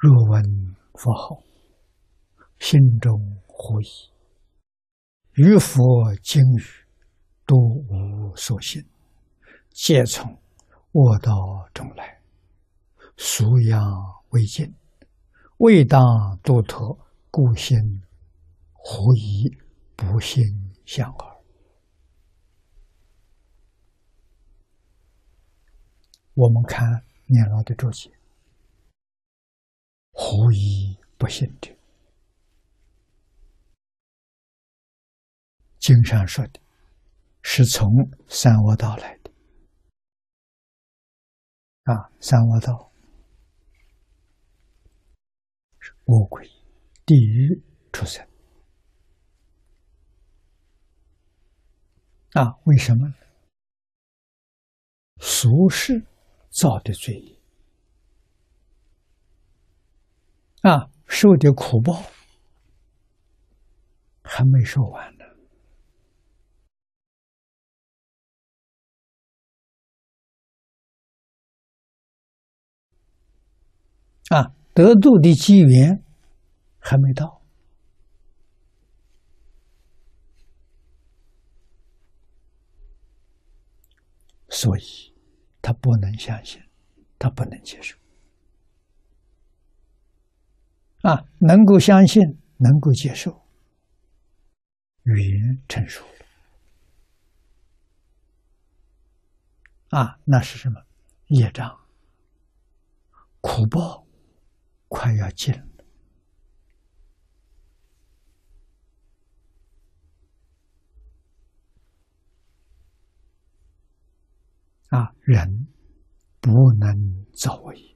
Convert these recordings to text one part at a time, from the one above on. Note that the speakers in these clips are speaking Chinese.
若闻佛号，心中狐疑。于佛经语，都无所信，皆从恶道中来，俗养未尽，未当度脱，故心何疑，不信相耳。我们看念老的注解，狐疑不信的。经上说的，是从三恶道来的啊！三恶道是恶鬼、地狱出生啊？为什么？俗世造的罪业啊，受的苦报还没受完呢。啊，得度的机缘还没到，所以他不能相信，他不能接受。啊，能够相信，能够接受，语言成熟了。啊，那是什么？业障、苦报。快要尽了啊！人不能造恶业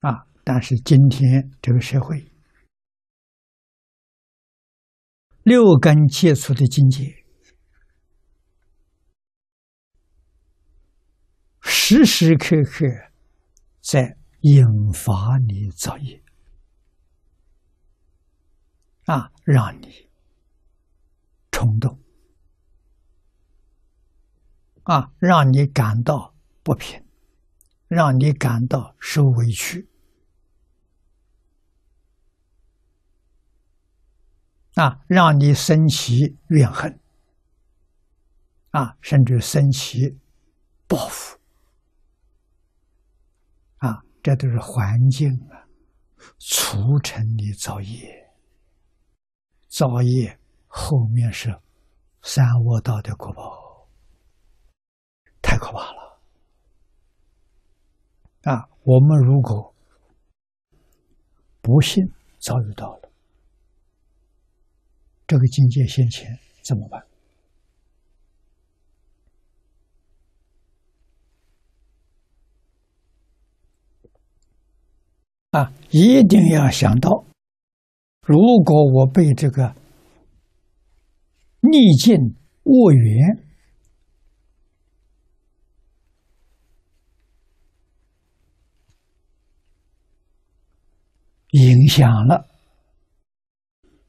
啊！但是今天这个社会，六根接触的境界，时时刻刻在。引发你造业啊，让你冲动啊，让你感到不平，让你感到受委屈啊，让你生起怨恨啊，甚至生起报复。啊这都是环境啊，促成你造业。造业后面是三恶道的果报，太可怕了啊！我们如果不幸遭遇到了这个境界先前，怎么办？啊，一定要想到，如果我被这个逆境恶缘影响了，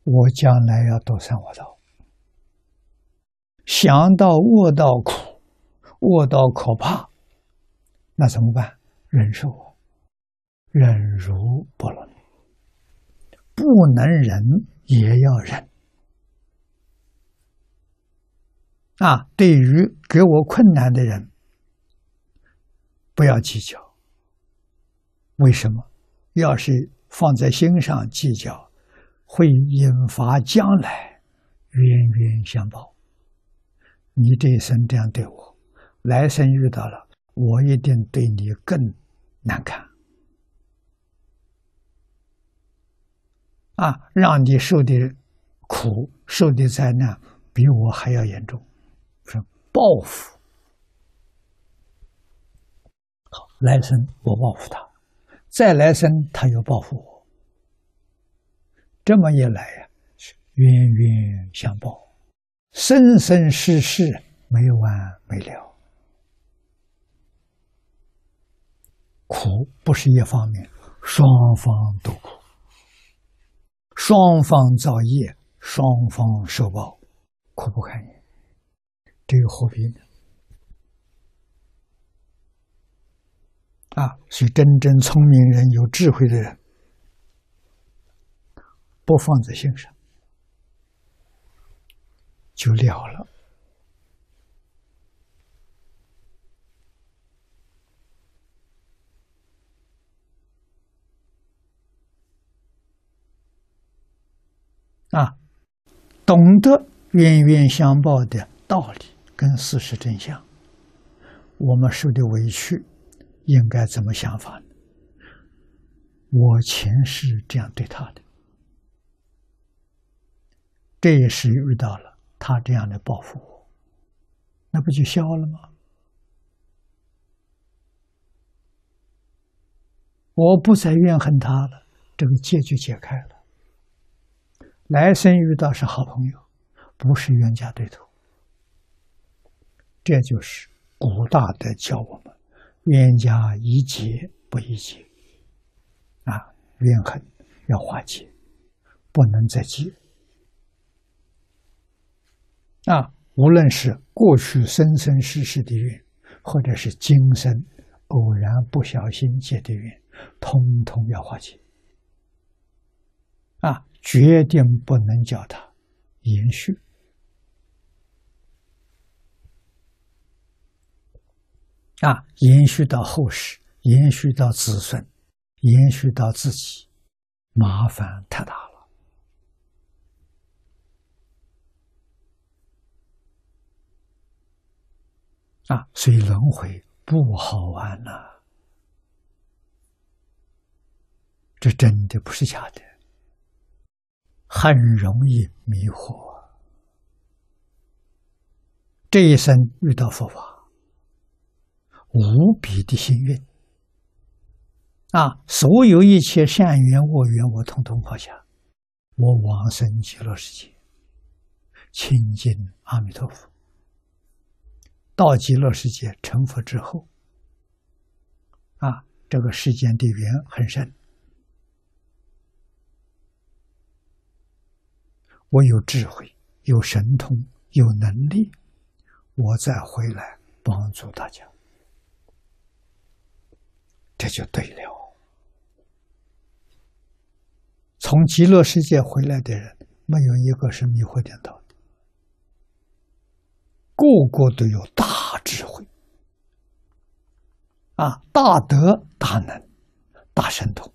我将来要堕三恶道。想到恶道苦，恶道可怕，那怎么办？忍受啊！忍辱不能，不能忍也要忍。啊，对于给我困难的人，不要计较。为什么？要是放在心上计较，会引发将来冤冤相报。你这一生这样对我，来生遇到了，我一定对你更难看。啊，让你受的苦、受的灾难比我还要严重，是报复。好，来生我报复他，再来生他又报复我，这么一来呀，冤冤相报，生生世世没完没了。苦不是一方面，双方都苦。双方造业，双方受报，苦不堪言。这又何必呢？啊，所以真正聪明人、有智慧的人，不放在心上，就了了。啊，懂得冤冤相报的道理跟事实真相，我们受的委屈应该怎么想法呢？我前世这样对他的，这一世遇到了他这样的报复我，那不就消了吗？我不再怨恨他了，这个结就解开了。来生遇到是好朋友，不是冤家对头。这就是古大德教我们：冤家宜解不宜结。啊，怨恨要化解，不能再结。啊，无论是过去生生世世的缘，或者是今生偶然不小心结的缘，通通要化解。啊。决定不能叫它延续啊！延续到后世，延续到子孙，延续到自己，麻烦太大了啊！所以轮回不好玩呐，这真的不是假的。很容易迷惑。这一生遇到佛法，无比的幸运啊！所有一切善缘恶缘，我统统放下，我往生极乐世界，亲近阿弥陀佛。到极乐世界成佛之后，啊，这个世间的缘很深。我有智慧，有神通，有能力，我再回来帮助大家，这就对了。从极乐世界回来的人，没有一个是迷惑颠倒的，个个都有大智慧，啊，大德、大能、大神通。